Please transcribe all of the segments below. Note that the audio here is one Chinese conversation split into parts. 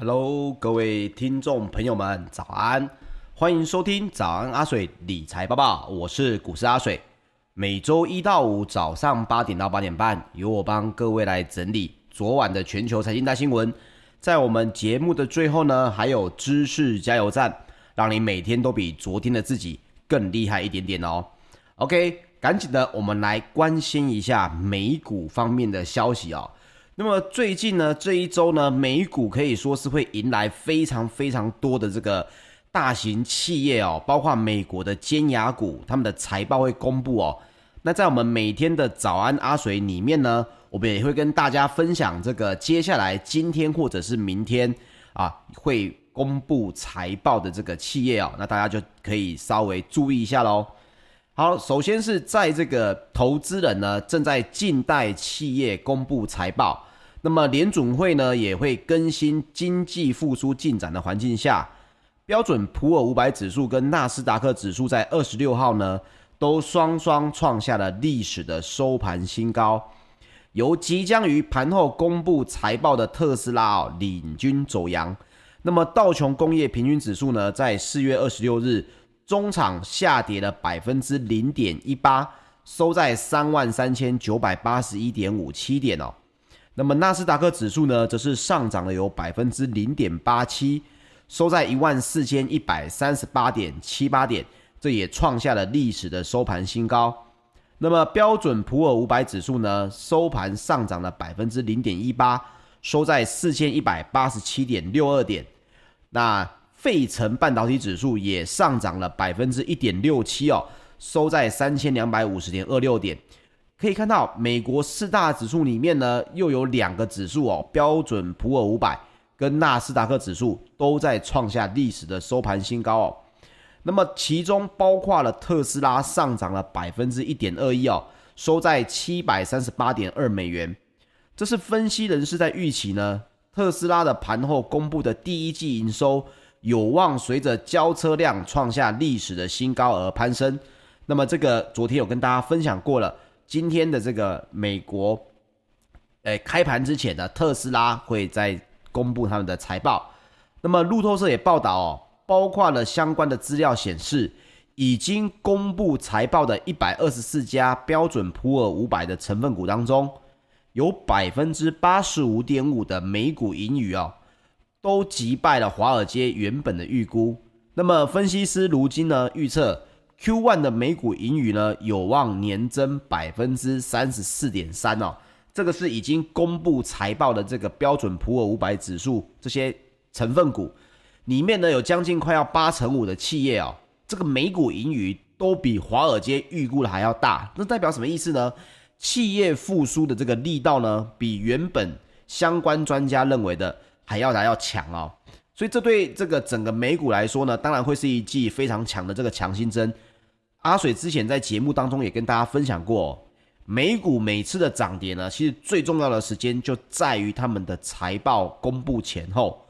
Hello，各位听众朋友们，早安！欢迎收听早安阿水理财报报，我是股市阿水。每周一到五早上八点到八点半，由我帮各位来整理昨晚的全球财经大新闻。在我们节目的最后呢，还有知识加油站，让你每天都比昨天的自己更厉害一点点哦。OK，赶紧的，我们来关心一下美股方面的消息哦。那么最近呢，这一周呢，美股可以说是会迎来非常非常多的这个大型企业哦，包括美国的尖牙股，他们的财报会公布哦。那在我们每天的早安阿水里面呢，我们也会跟大家分享这个接下来今天或者是明天啊会公布财报的这个企业哦，那大家就可以稍微注意一下喽。好，首先是在这个投资人呢正在静待企业公布财报。那么联准会呢也会更新经济复苏进展的环境下，标准普尔五百指数跟纳斯达克指数在二十六号呢都双双创下了历史的收盘新高，由即将于盘后公布财报的特斯拉哦领军走扬。那么道琼工业平均指数呢在四月二十六日中场下跌了百分之零点一八，收在三万三千九百八十一点五七点哦。那么纳斯达克指数呢，则是上涨了有百分之零点八七，收在一万四千一百三十八点七八点，这也创下了历史的收盘新高。那么标准普尔五百指数呢，收盘上涨了百分之零点一八，收在四千一百八十七点六二点。那费城半导体指数也上涨了百分之一点六七哦，收在三千两百五十点二六点。可以看到，美国四大指数里面呢，又有两个指数哦，标准普尔五百跟纳斯达克指数都在创下历史的收盘新高哦。那么其中包括了特斯拉上涨了百分之一点二一哦，收在七百三十八点二美元。这是分析人士在预期呢，特斯拉的盘后公布的第一季营收有望随着交车量创下历史的新高而攀升。那么这个昨天有跟大家分享过了。今天的这个美国，诶，开盘之前呢，特斯拉会再公布他们的财报。那么路透社也报道哦，包括了相关的资料显示，已经公布财报的一百二十四家标准普尔五百的成分股当中，有百分之八十五点五的每股盈余哦，都击败了华尔街原本的预估。那么分析师如今呢预测。Q1 的每股盈余呢，有望年增百分之三十四点三哦，这个是已经公布财报的这个标准普尔五百指数这些成分股里面呢，有将近快要八成五的企业哦，这个每股盈余都比华尔街预估的还要大，那代表什么意思呢？企业复苏的这个力道呢，比原本相关专家认为的还要来要强哦，所以这对这个整个美股来说呢，当然会是一剂非常强的这个强心针。阿水之前在节目当中也跟大家分享过，美股每次的涨跌呢，其实最重要的时间就在于他们的财报公布前后。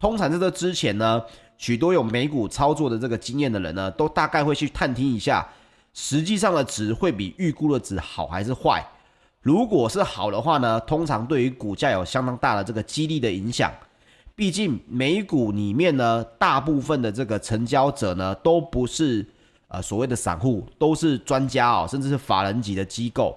通常在这之前呢，许多有美股操作的这个经验的人呢，都大概会去探听一下，实际上的值会比预估的值好还是坏。如果是好的话呢，通常对于股价有相当大的这个激励的影响。毕竟美股里面呢，大部分的这个成交者呢，都不是。呃，所谓的散户都是专家哦，甚至是法人级的机构，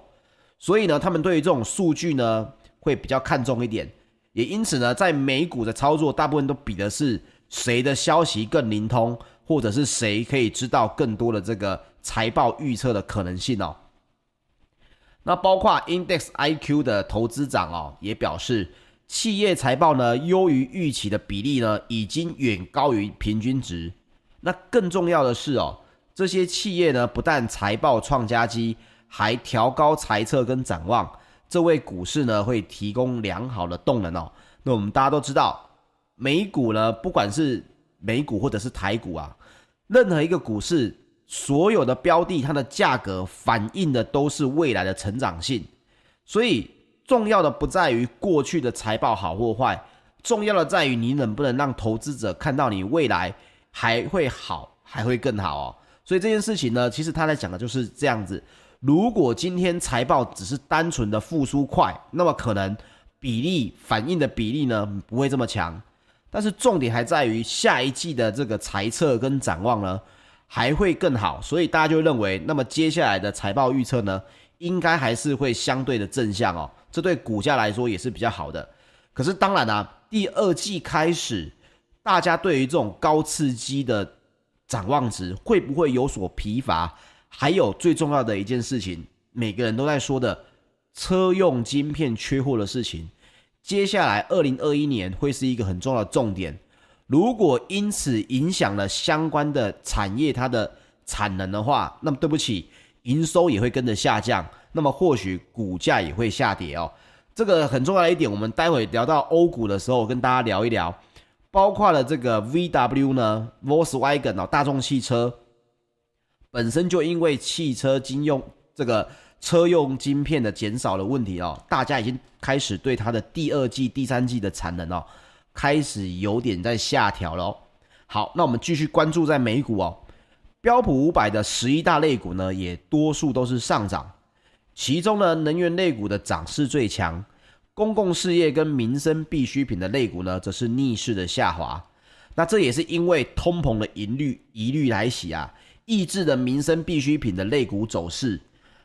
所以呢，他们对于这种数据呢会比较看重一点，也因此呢，在美股的操作，大部分都比的是谁的消息更灵通，或者是谁可以知道更多的这个财报预测的可能性哦。那包括 Index IQ 的投资长哦，也表示，企业财报呢优于预期的比例呢，已经远高于平均值。那更重要的是哦。这些企业呢，不但财报创佳绩，还调高财测跟展望，这为股市呢会提供良好的动能哦。那我们大家都知道，美股呢，不管是美股或者是台股啊，任何一个股市，所有的标的它的价格反映的都是未来的成长性，所以重要的不在于过去的财报好或坏，重要的在于你能不能让投资者看到你未来还会好，还会更好哦。所以这件事情呢，其实他在讲的就是这样子。如果今天财报只是单纯的复苏快，那么可能比例反应的比例呢不会这么强。但是重点还在于下一季的这个财测跟展望呢，还会更好，所以大家就认为，那么接下来的财报预测呢，应该还是会相对的正向哦，这对股价来说也是比较好的。可是当然啊，第二季开始，大家对于这种高刺激的展望值会不会有所疲乏？还有最重要的一件事情，每个人都在说的车用晶片缺货的事情，接下来二零二一年会是一个很重要的重点。如果因此影响了相关的产业它的产能的话，那么对不起，营收也会跟着下降，那么或许股价也会下跌哦。这个很重要的一点，我们待会聊到欧股的时候，跟大家聊一聊，包括了这个 VW 呢，Volkswagen 哦，大众汽车本身就因为汽车经用这个车用晶片的减少的问题哦，大家已经开始对它的第二季、第三季的产能哦。开始有点在下调了哦。好，那我们继续关注在美股哦。标普五百的十一大类股呢，也多数都是上涨。其中呢，能源类股的涨势最强，公共事业跟民生必需品的类股呢，则是逆势的下滑。那这也是因为通膨的疑虑疑虑来袭啊，抑制了民生必需品的类股走势。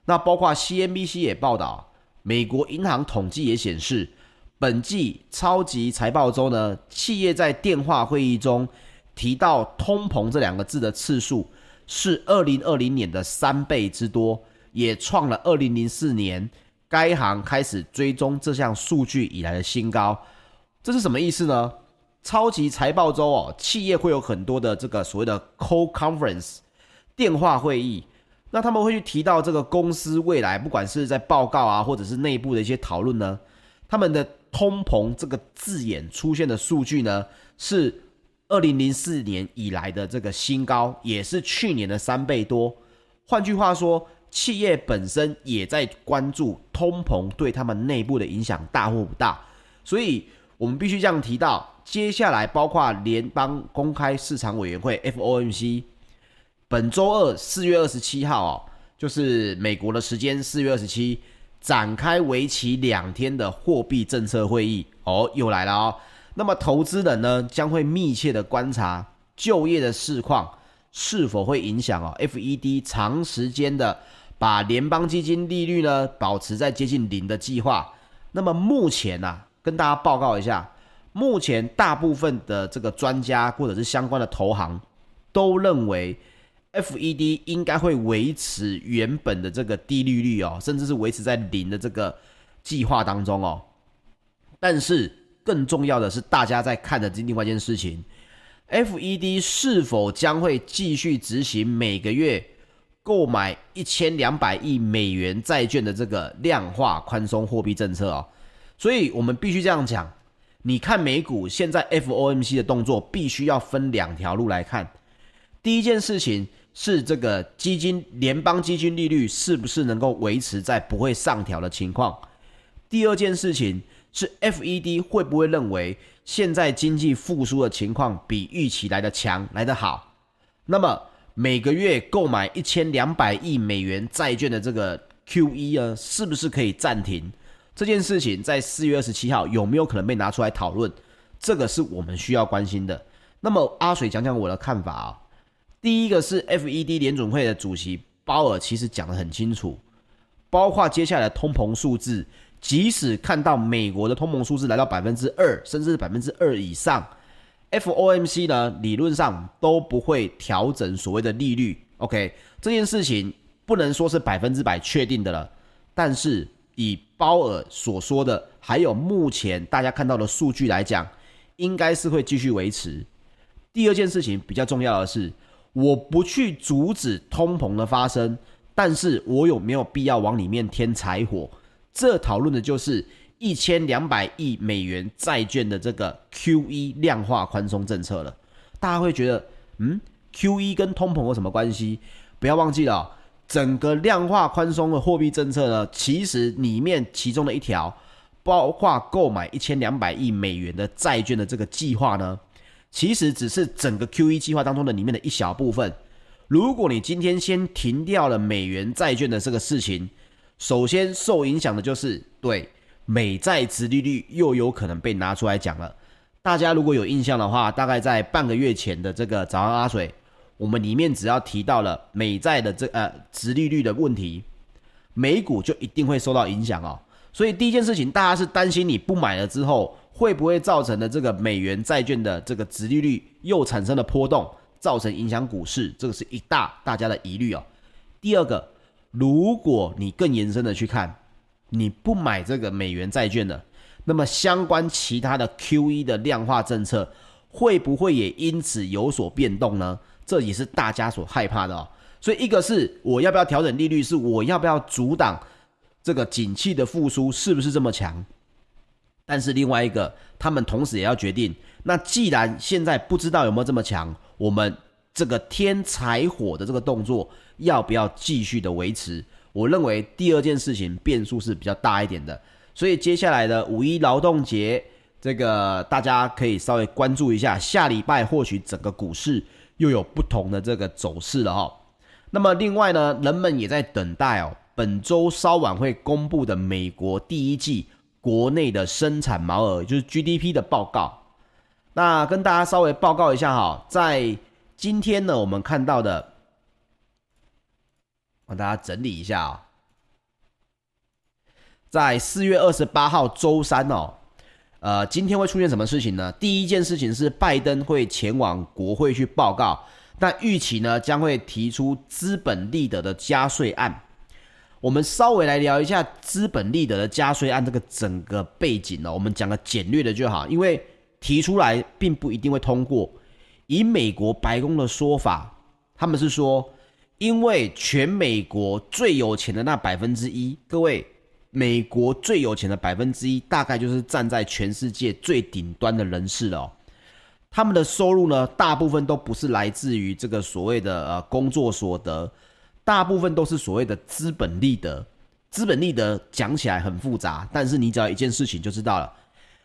那包括 CNBC 也报道，美国银行统计也显示。本季超级财报周呢，企业在电话会议中提到通膨这两个字的次数是二零二零年的三倍之多，也创了二零零四年该行开始追踪这项数据以来的新高。这是什么意思呢？超级财报周哦，企业会有很多的这个所谓的 call conference 电话会议，那他们会去提到这个公司未来，不管是在报告啊，或者是内部的一些讨论呢，他们的。通膨这个字眼出现的数据呢，是二零零四年以来的这个新高，也是去年的三倍多。换句话说，企业本身也在关注通膨对他们内部的影响大或不大。所以，我们必须这样提到，接下来包括联邦公开市场委员会 （FOMC） 本周二四月二十七号哦，就是美国的时间四月二十七。展开为期两天的货币政策会议哦，又来了哦。那么投资人呢，将会密切的观察就业的市况是否会影响哦。FED 长时间的把联邦基金利率呢保持在接近零的计划。那么目前呢、啊，跟大家报告一下，目前大部分的这个专家或者是相关的投行都认为。FED 应该会维持原本的这个低利率哦，甚至是维持在零的这个计划当中哦。但是更重要的是，大家在看的另外一件事情，FED 是否将会继续执行每个月购买一千两百亿美元债券的这个量化宽松货币政策哦？所以我们必须这样讲，你看美股现在 FOMC 的动作，必须要分两条路来看。第一件事情。是这个基金联邦基金利率是不是能够维持在不会上调的情况？第二件事情是 FED 会不会认为现在经济复苏的情况比预期来的强来得好？那么每个月购买一千两百亿美元债券的这个 QE 呢，是不是可以暂停？这件事情在四月二十七号有没有可能被拿出来讨论？这个是我们需要关心的。那么阿水讲讲我的看法啊。第一个是 FED 联准会的主席鲍尔，其实讲得很清楚，包括接下来的通膨数字，即使看到美国的通膨数字来到百分之二，甚至是百分之二以上，FOMC 呢理论上都不会调整所谓的利率。OK，这件事情不能说是百分之百确定的了，但是以鲍尔所说的，还有目前大家看到的数据来讲，应该是会继续维持。第二件事情比较重要的是。我不去阻止通膨的发生，但是我有没有必要往里面添柴火？这讨论的就是一千两百亿美元债券的这个 QE 量化宽松政策了。大家会觉得，嗯，QE 跟通膨有什么关系？不要忘记了，整个量化宽松的货币政策呢，其实里面其中的一条，包括购买一千两百亿美元的债券的这个计划呢。其实只是整个 QE 计划当中的里面的一小部分。如果你今天先停掉了美元债券的这个事情，首先受影响的就是对美债殖利率又有可能被拿出来讲了。大家如果有印象的话，大概在半个月前的这个早安阿水，我们里面只要提到了美债的这呃殖利率的问题，美股就一定会受到影响哦。所以第一件事情，大家是担心你不买了之后，会不会造成的这个美元债券的这个殖利率又产生了波动，造成影响股市，这个是一大大家的疑虑哦。第二个，如果你更延伸的去看，你不买这个美元债券的，那么相关其他的 QE 的量化政策会不会也因此有所变动呢？这也是大家所害怕的哦。所以一个是我要不要调整利率，是我要不要阻挡这个景气的复苏是不是这么强？但是另外一个，他们同时也要决定，那既然现在不知道有没有这么强，我们这个添柴火的这个动作要不要继续的维持？我认为第二件事情变数是比较大一点的，所以接下来的五一劳动节，这个大家可以稍微关注一下，下礼拜或许整个股市又有不同的这个走势了哈。那么另外呢，人们也在等待哦，本周稍晚会公布的美国第一季国内的生产毛额，就是 GDP 的报告。那跟大家稍微报告一下哈，在今天呢，我们看到的。帮大家整理一下啊，在四月二十八号周三哦，呃，今天会出现什么事情呢？第一件事情是拜登会前往国会去报告，但预期呢将会提出资本利得的加税案。我们稍微来聊一下资本利得的加税案这个整个背景呢，我们讲个简略的就好，因为提出来并不一定会通过。以美国白宫的说法，他们是说。因为全美国最有钱的那百分之一，各位，美国最有钱的百分之一，大概就是站在全世界最顶端的人士了哦。他们的收入呢，大部分都不是来自于这个所谓的呃工作所得，大部分都是所谓的资本利得。资本利得讲起来很复杂，但是你只要一件事情就知道了，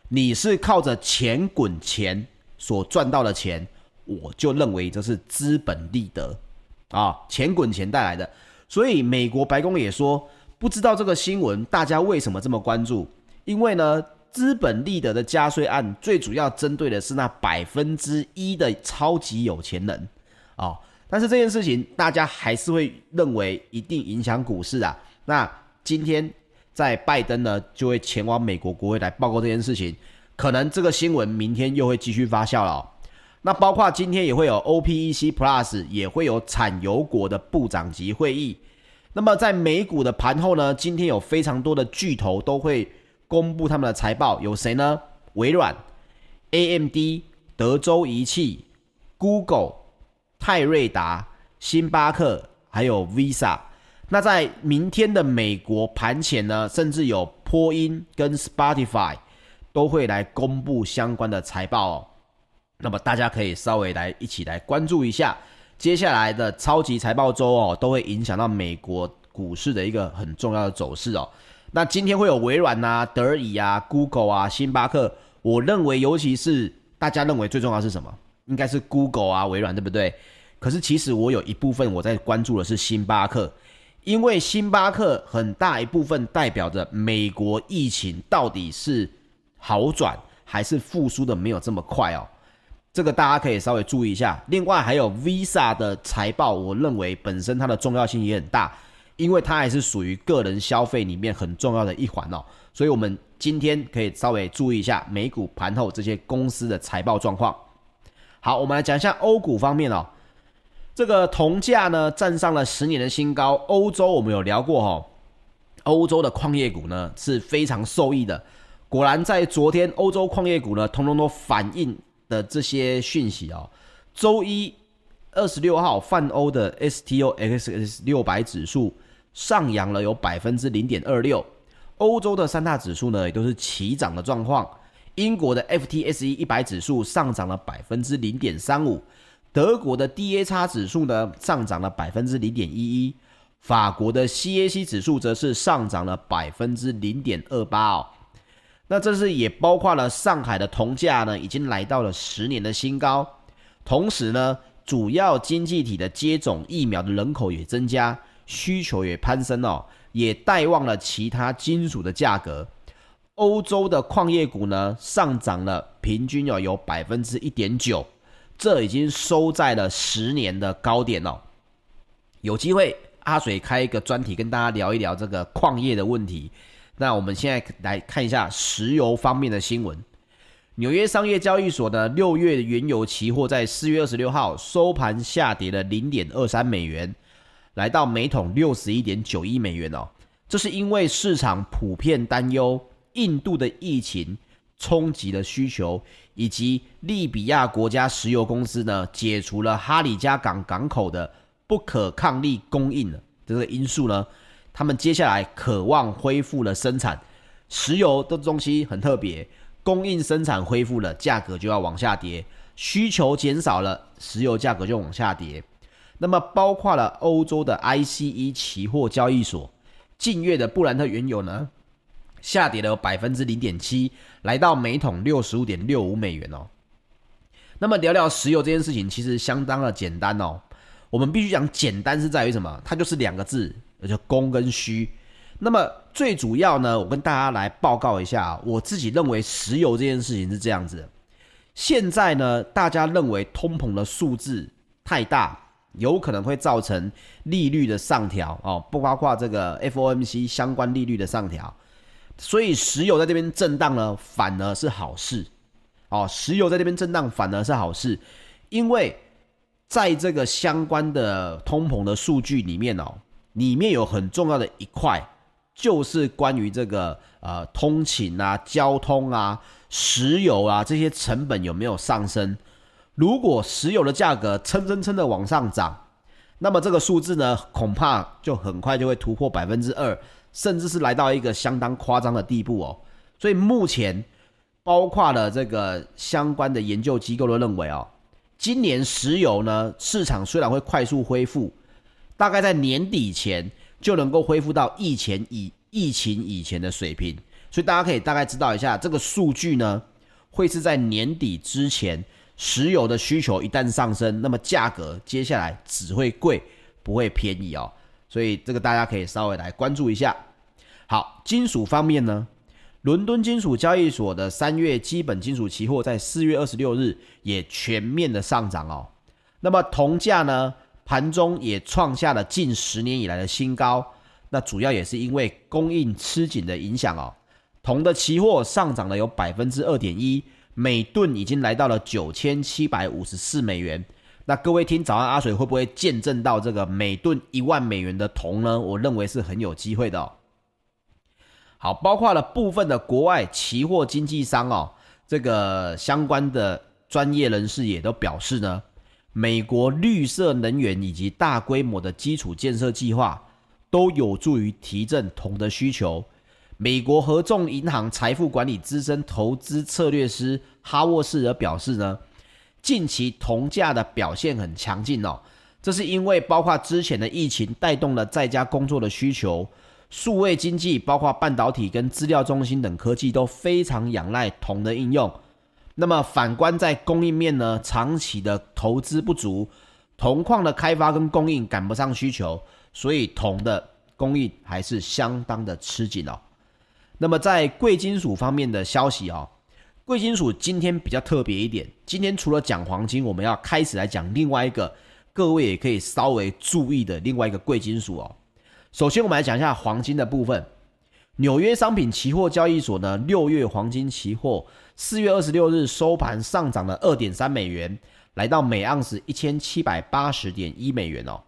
你是靠着钱滚钱所赚到的钱，我就认为这是资本利得。啊，钱滚钱带来的，所以美国白宫也说，不知道这个新闻大家为什么这么关注？因为呢，资本利得的加税案最主要针对的是那百分之一的超级有钱人啊。但是这件事情大家还是会认为一定影响股市啊。那今天在拜登呢就会前往美国国会来报告这件事情，可能这个新闻明天又会继续发酵了。那包括今天也会有 OPEC Plus，也会有产油国的部长级会议。那么在美股的盘后呢，今天有非常多的巨头都会公布他们的财报，有谁呢？微软、AMD、德州仪器、Google、泰瑞达、星巴克，还有 Visa。那在明天的美国盘前呢，甚至有波音跟 Spotify 都会来公布相关的财报哦。那么大家可以稍微来一起来关注一下接下来的超级财报周哦，都会影响到美国股市的一个很重要的走势哦。那今天会有微软啊、德仪啊、Google 啊、星巴克，我认为尤其是大家认为最重要是什么？应该是 Google 啊、微软，对不对？可是其实我有一部分我在关注的是星巴克，因为星巴克很大一部分代表着美国疫情到底是好转还是复苏的没有这么快哦。这个大家可以稍微注意一下。另外还有 Visa 的财报，我认为本身它的重要性也很大，因为它还是属于个人消费里面很重要的一环哦。所以，我们今天可以稍微注意一下美股盘后这些公司的财报状况。好，我们来讲一下欧股方面哦。这个铜价呢站上了十年的新高。欧洲我们有聊过哦，欧洲的矿业股呢是非常受益的。果然在昨天，欧洲矿业股呢通通都反映。的这些讯息哦，周一二十六号，泛欧的 STOXX 六百指数上扬了有百分之零点二六，欧洲的三大指数呢也都是齐涨的状况。英国的 FTSE 一百指数上涨了百分之零点三五，德国的 DAX 指数呢上涨了百分之零点一一，法国的 CAC 指数则是上涨了百分之零点二八哦。那这是也包括了上海的铜价呢，已经来到了十年的新高。同时呢，主要经济体的接种疫苗的人口也增加，需求也攀升哦，也带旺了其他金属的价格。欧洲的矿业股呢上涨了，平均要有百分之一点九，这已经收在了十年的高点了。有机会阿水开一个专题跟大家聊一聊这个矿业的问题。那我们现在来看一下石油方面的新闻。纽约商业交易所的六月原油期货在四月二十六号收盘下跌了零点二三美元，来到每桶六十一点九一美元哦。这是因为市场普遍担忧印度的疫情冲击了需求，以及利比亚国家石油公司呢解除了哈里加港港口的不可抗力供应的这个因素呢。他们接下来渴望恢复了生产石油的东西很特别，供应生产恢复了，价格就要往下跌；需求减少了，石油价格就往下跌。那么，包括了欧洲的 ICE 期货交易所，近月的布兰特原油呢，下跌了百分之零点七，来到每桶六十五点六五美元哦。那么，聊聊石油这件事情，其实相当的简单哦。我们必须讲简单是在于什么？它就是两个字。就供跟需，那么最主要呢，我跟大家来报告一下，我自己认为石油这件事情是这样子。现在呢，大家认为通膨的数字太大，有可能会造成利率的上调哦，不包括这个 FOMC 相关利率的上调，所以石油在这边震荡呢，反而是好事哦。石油在这边震荡反而是好事，因为在这个相关的通膨的数据里面哦。里面有很重要的一块，就是关于这个呃通勤啊、交通啊、石油啊这些成本有没有上升？如果石油的价格蹭蹭蹭的往上涨，那么这个数字呢，恐怕就很快就会突破百分之二，甚至是来到一个相当夸张的地步哦。所以目前包括了这个相关的研究机构都认为哦，今年石油呢市场虽然会快速恢复。大概在年底前就能够恢复到疫情以疫情以前的水平，所以大家可以大概知道一下这个数据呢，会是在年底之前，石油的需求一旦上升，那么价格接下来只会贵，不会便宜哦。所以这个大家可以稍微来关注一下。好，金属方面呢，伦敦金属交易所的三月基本金属期货在四月二十六日也全面的上涨哦。那么铜价呢？盘中也创下了近十年以来的新高，那主要也是因为供应吃紧的影响哦。铜的期货上涨了有百分之二点一，每吨已经来到了九千七百五十四美元。那各位听早安阿水会不会见证到这个每吨一万美元的铜呢？我认为是很有机会的哦。好，包括了部分的国外期货经纪商哦，这个相关的专业人士也都表示呢。美国绿色能源以及大规模的基础建设计划都有助于提振铜的需求。美国合众银行财富管理资深投资策略师哈沃士则表示呢，近期铜价的表现很强劲哦，这是因为包括之前的疫情带动了在家工作的需求，数位经济包括半导体跟资料中心等科技都非常仰赖铜的应用。那么反观在供应面呢，长期的投资不足，铜矿的开发跟供应赶不上需求，所以铜的供应还是相当的吃紧哦。那么在贵金属方面的消息哦，贵金属今天比较特别一点，今天除了讲黄金，我们要开始来讲另外一个各位也可以稍微注意的另外一个贵金属哦。首先我们来讲一下黄金的部分。纽约商品期货交易所呢，六月黄金期货四月二十六日收盘上涨了二点三美元，来到每盎司一千七百八十点一美元哦。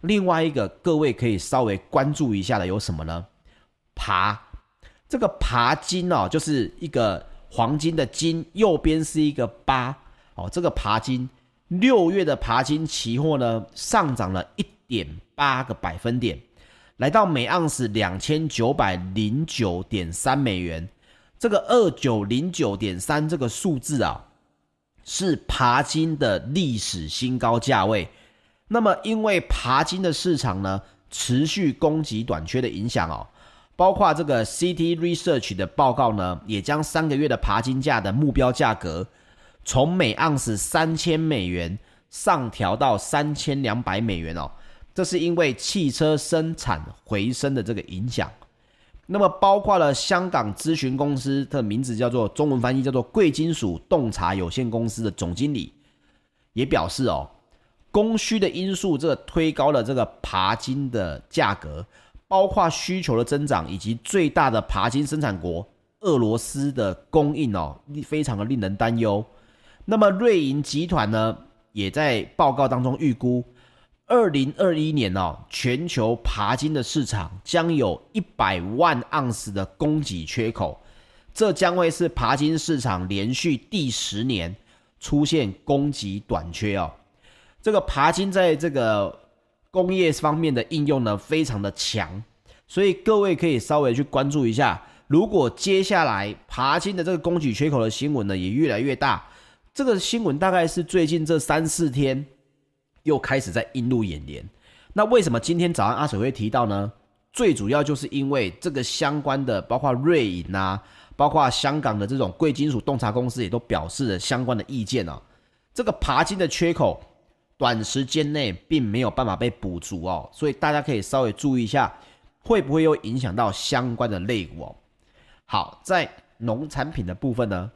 另外一个各位可以稍微关注一下的有什么呢？爬，这个爬金哦，就是一个黄金的金，右边是一个八哦。这个爬金六月的爬金期货呢，上涨了一点八个百分点。来到每盎司两千九百零九点三美元，这个二九零九点三这个数字啊，是爬金的历史新高价位。那么，因为爬金的市场呢，持续供给短缺的影响哦，包括这个 CT Research 的报告呢，也将三个月的爬金价的目标价格从每盎司三千美元上调到三千两百美元哦。这是因为汽车生产回升的这个影响，那么包括了香港咨询公司的名字叫做中文翻译叫做贵金属洞察有限公司的总经理也表示哦，供需的因素这个推高了这个鈀金的价格，包括需求的增长以及最大的鈀金生产国俄罗斯的供应哦，非常的令人担忧。那么瑞银集团呢，也在报告当中预估。二零二一年哦，全球鈀金的市场将有一百万盎司的供给缺口，这将会是鈀金市场连续第十年出现供给短缺哦。这个爬金在这个工业方面的应用呢，非常的强，所以各位可以稍微去关注一下。如果接下来爬金的这个供给缺口的新闻呢，也越来越大，这个新闻大概是最近这三四天。又开始在映入眼帘，那为什么今天早上阿水会提到呢？最主要就是因为这个相关的，包括瑞银啊，包括香港的这种贵金属洞察公司也都表示了相关的意见哦。这个爬金的缺口，短时间内并没有办法被补足哦，所以大家可以稍微注意一下，会不会又影响到相关的类股哦。好，在农产品的部分呢？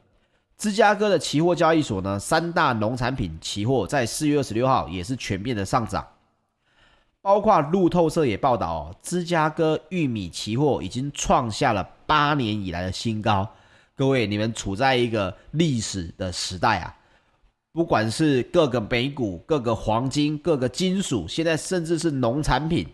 芝加哥的期货交易所呢，三大农产品期货在四月二十六号也是全面的上涨，包括路透社也报道哦，芝加哥玉米期货已经创下了八年以来的新高。各位，你们处在一个历史的时代啊，不管是各个美股、各个黄金、各个金属，现在甚至是农产品，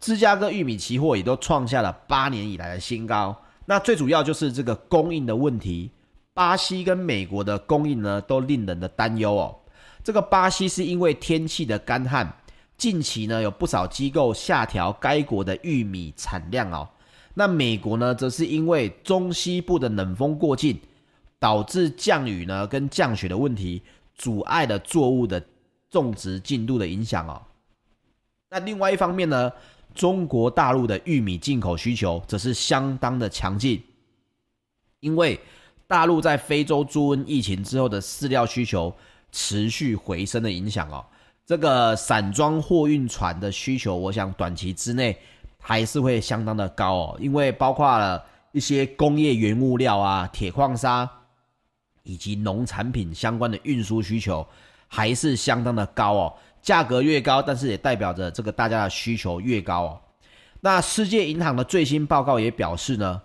芝加哥玉米期货也都创下了八年以来的新高。那最主要就是这个供应的问题。巴西跟美国的供应呢，都令人的担忧哦。这个巴西是因为天气的干旱，近期呢有不少机构下调该国的玉米产量哦。那美国呢，则是因为中西部的冷风过境，导致降雨呢跟降雪的问题，阻碍了作物的种植进度的影响哦。那另外一方面呢，中国大陆的玉米进口需求则是相当的强劲，因为。大陆在非洲猪瘟疫情之后的饲料需求持续回升的影响哦，这个散装货运船的需求，我想短期之内还是会相当的高哦，因为包括了一些工业原物料啊、铁矿砂以及农产品相关的运输需求还是相当的高哦，价格越高，但是也代表着这个大家的需求越高哦。那世界银行的最新报告也表示呢。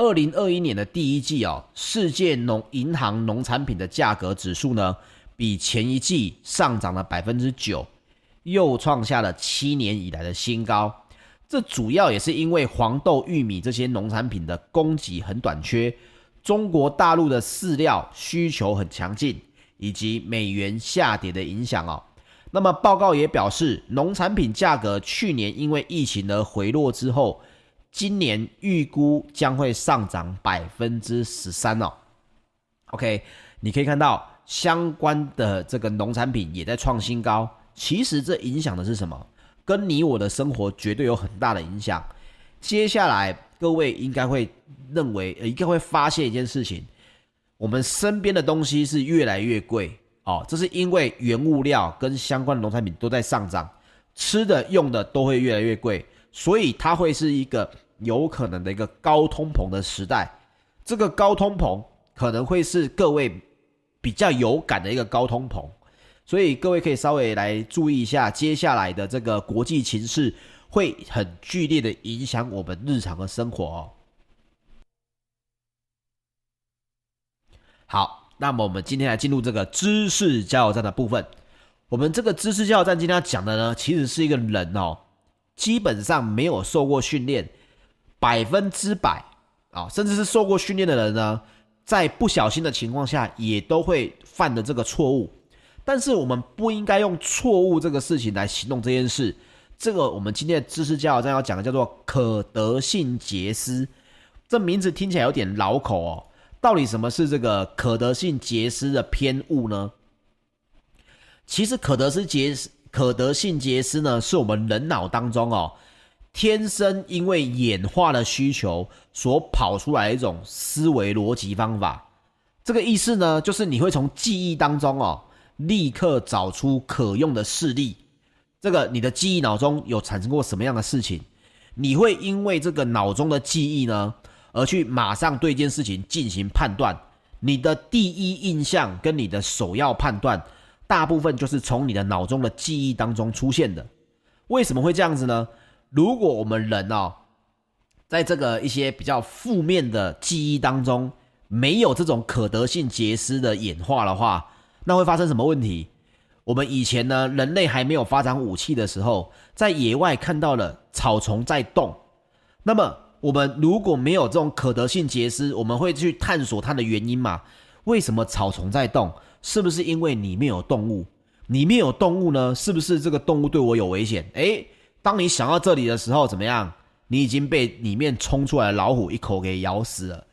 二零二一年的第一季哦，世界农银行农产品的价格指数呢，比前一季上涨了百分之九，又创下了七年以来的新高。这主要也是因为黄豆、玉米这些农产品的供给很短缺，中国大陆的饲料需求很强劲，以及美元下跌的影响哦。那么报告也表示，农产品价格去年因为疫情而回落之后。今年预估将会上涨百分之十三哦。OK，你可以看到相关的这个农产品也在创新高。其实这影响的是什么？跟你我的生活绝对有很大的影响。接下来各位应该会认为，应该会发现一件事情：我们身边的东西是越来越贵哦。这是因为原物料跟相关的农产品都在上涨，吃的用的都会越来越贵。所以它会是一个有可能的一个高通膨的时代，这个高通膨可能会是各位比较有感的一个高通膨，所以各位可以稍微来注意一下接下来的这个国际情势会很剧烈的影响我们日常的生活哦。好，那么我们今天来进入这个知识加油站的部分。我们这个知识加油站今天要讲的呢，其实是一个人哦。基本上没有受过训练，百分之百啊，甚至是受过训练的人呢，在不小心的情况下，也都会犯的这个错误。但是我们不应该用错误这个事情来形容这件事。这个我们今天的知识加油站要讲的叫做可得性结思，这名字听起来有点绕口哦。到底什么是这个可得性结思的偏误呢？其实可得性结思。可得性结思呢，是我们人脑当中哦，天生因为演化的需求所跑出来一种思维逻辑方法。这个意思呢，就是你会从记忆当中哦，立刻找出可用的事例。这个你的记忆脑中有产生过什么样的事情？你会因为这个脑中的记忆呢，而去马上对一件事情进行判断。你的第一印象跟你的首要判断，大部分就是从你的脑中的记忆当中出现的。为什么会这样子呢？如果我们人哦，在这个一些比较负面的记忆当中，没有这种可得性结思的演化的话，那会发生什么问题？我们以前呢，人类还没有发展武器的时候，在野外看到了草丛在动，那么我们如果没有这种可得性结思，我们会去探索它的原因嘛？为什么草丛在动？是不是因为里面有动物？里面有动物呢？是不是这个动物对我有危险？诶，当你想到这里的时候，怎么样？你已经被里面冲出来的老虎一口给咬死了。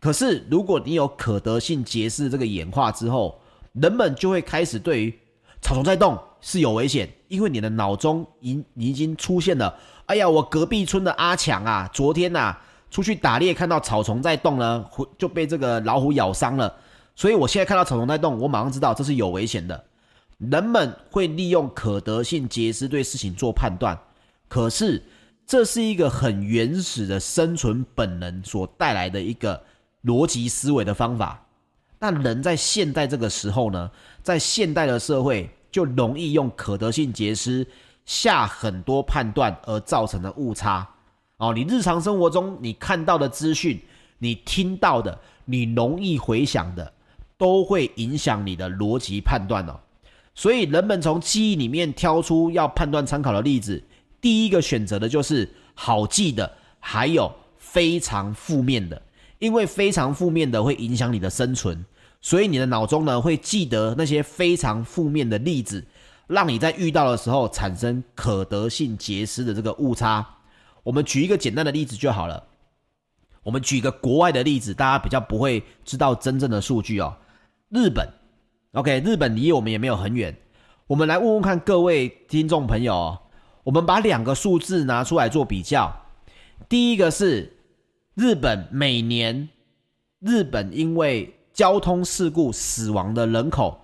可是，如果你有可得性结思这个演化之后，人们就会开始对于草丛在动是有危险，因为你的脑中已已经出现了，哎呀，我隔壁村的阿强啊，昨天呐、啊、出去打猎看到草丛在动呢，就被这个老虎咬伤了，所以我现在看到草丛在动，我马上知道这是有危险的。人们会利用可得性结思对事情做判断，可是这是一个很原始的生存本能所带来的一个。逻辑思维的方法，那人在现代这个时候呢，在现代的社会就容易用可得性结思下很多判断而造成的误差哦。你日常生活中你看到的资讯，你听到的，你容易回想的，都会影响你的逻辑判断哦。所以人们从记忆里面挑出要判断参考的例子，第一个选择的就是好记的，还有非常负面的。因为非常负面的会影响你的生存，所以你的脑中呢会记得那些非常负面的例子，让你在遇到的时候产生可得性结失的这个误差。我们举一个简单的例子就好了。我们举一个国外的例子，大家比较不会知道真正的数据哦。日本，OK，日本离我们也没有很远。我们来问问看各位听众朋友哦，我们把两个数字拿出来做比较。第一个是。日本每年，日本因为交通事故死亡的人口，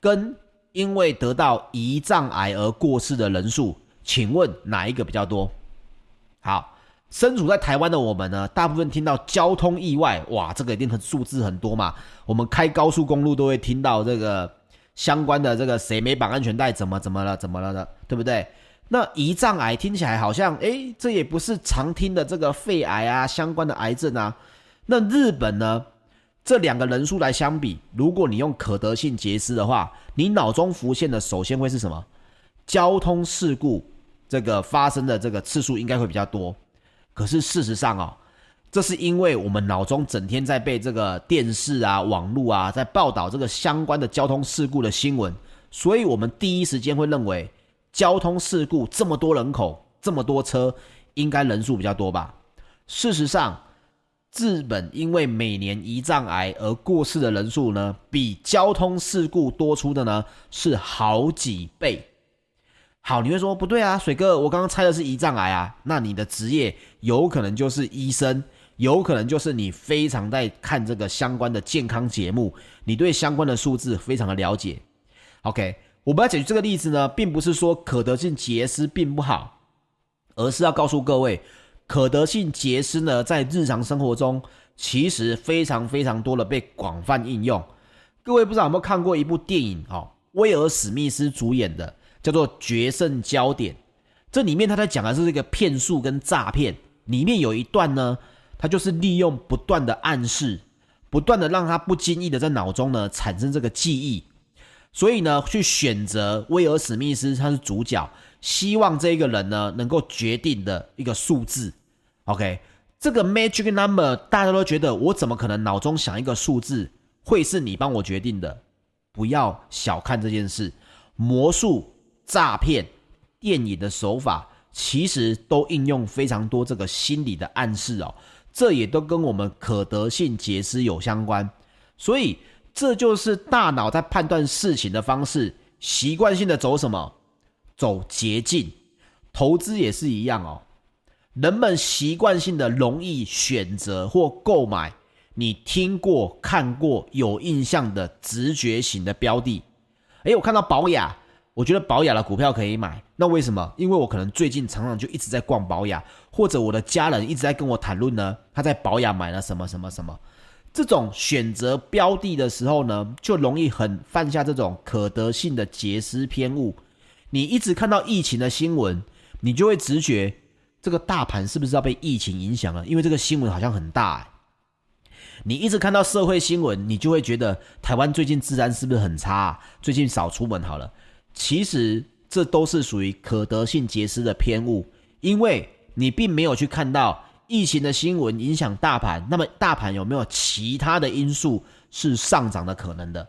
跟因为得到胰脏癌而过世的人数，请问哪一个比较多？好，身处在台湾的我们呢，大部分听到交通意外，哇，这个一定很数字很多嘛。我们开高速公路都会听到这个相关的这个谁没绑安全带，怎么怎么了，怎么了的，对不对？那胰脏癌听起来好像，诶，这也不是常听的这个肺癌啊相关的癌症啊。那日本呢？这两个人数来相比，如果你用可得性结思的话，你脑中浮现的首先会是什么？交通事故这个发生的这个次数应该会比较多。可是事实上哦，这是因为我们脑中整天在被这个电视啊、网络啊在报道这个相关的交通事故的新闻，所以我们第一时间会认为。交通事故这么多人口，这么多车，应该人数比较多吧？事实上，日本因为每年胰脏癌而过世的人数呢，比交通事故多出的呢是好几倍。好，你会说不对啊，水哥，我刚刚猜的是胰脏癌啊，那你的职业有可能就是医生，有可能就是你非常在看这个相关的健康节目，你对相关的数字非常的了解。OK。我们要解决这个例子呢，并不是说可得性结思并不好，而是要告诉各位，可得性结思呢，在日常生活中其实非常非常多的被广泛应用。各位不知道有没有看过一部电影哦，威尔史密斯主演的，叫做《决胜焦点》。这里面他在讲的是这个骗术跟诈骗，里面有一段呢，他就是利用不断的暗示，不断的让他不经意的在脑中呢产生这个记忆。所以呢，去选择威尔史密斯他是主角，希望这一个人呢能够决定的一个数字。OK，这个 magic number 大家都觉得我怎么可能脑中想一个数字会是你帮我决定的？不要小看这件事，魔术、诈骗、电影的手法其实都应用非常多这个心理的暗示哦，这也都跟我们可得性结思有相关，所以。这就是大脑在判断事情的方式，习惯性的走什么？走捷径。投资也是一样哦。人们习惯性的容易选择或购买你听过、看过、有印象的直觉型的标的。诶，我看到宝雅，我觉得宝雅的股票可以买。那为什么？因为我可能最近常常就一直在逛宝雅，或者我的家人一直在跟我谈论呢，他在宝雅买了什么什么什么。这种选择标的的时候呢，就容易很犯下这种可得性的捷思偏误。你一直看到疫情的新闻，你就会直觉这个大盘是不是要被疫情影响了？因为这个新闻好像很大。你一直看到社会新闻，你就会觉得台湾最近治安是不是很差？最近少出门好了。其实这都是属于可得性捷思的偏误，因为你并没有去看到。疫情的新闻影响大盘，那么大盘有没有其他的因素是上涨的可能的？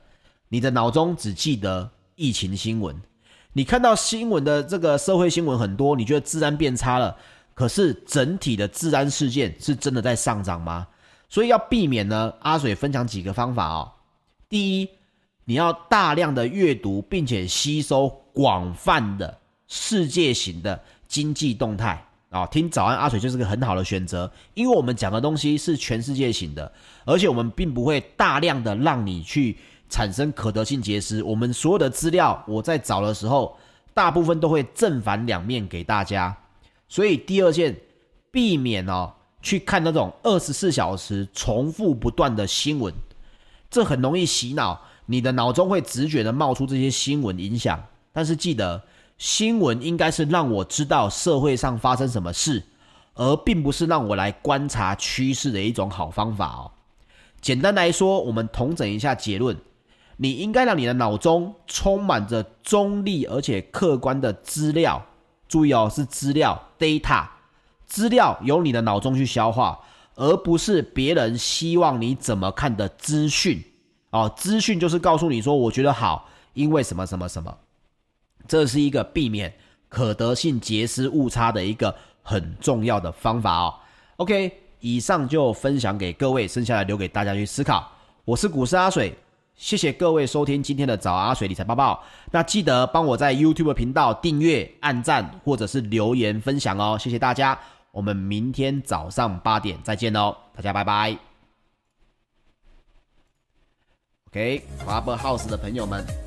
你的脑中只记得疫情新闻，你看到新闻的这个社会新闻很多，你觉得治安变差了，可是整体的治安事件是真的在上涨吗？所以要避免呢，阿水分享几个方法哦。第一，你要大量的阅读，并且吸收广泛的世界型的经济动态。啊，听早安阿水就是个很好的选择，因为我们讲的东西是全世界型的，而且我们并不会大量的让你去产生可得性结思。我们所有的资料，我在找的时候，大部分都会正反两面给大家。所以第二件，避免哦去看那种二十四小时重复不断的新闻，这很容易洗脑，你的脑中会直觉的冒出这些新闻影响。但是记得。新闻应该是让我知道社会上发生什么事，而并不是让我来观察趋势的一种好方法哦。简单来说，我们统整一下结论：你应该让你的脑中充满着中立而且客观的资料。注意哦，是资料 （data），资料由你的脑中去消化，而不是别人希望你怎么看的资讯哦。资讯就是告诉你说，我觉得好，因为什么什么什么。这是一个避免可得性结思误差的一个很重要的方法哦。OK，以上就分享给各位，剩下来留给大家去思考。我是股市阿水，谢谢各位收听今天的早阿水理财报报。那记得帮我在 YouTube 频道订阅、按赞或者是留言分享哦，谢谢大家。我们明天早上八点再见哦，大家拜拜。给滑板 house 的朋友们。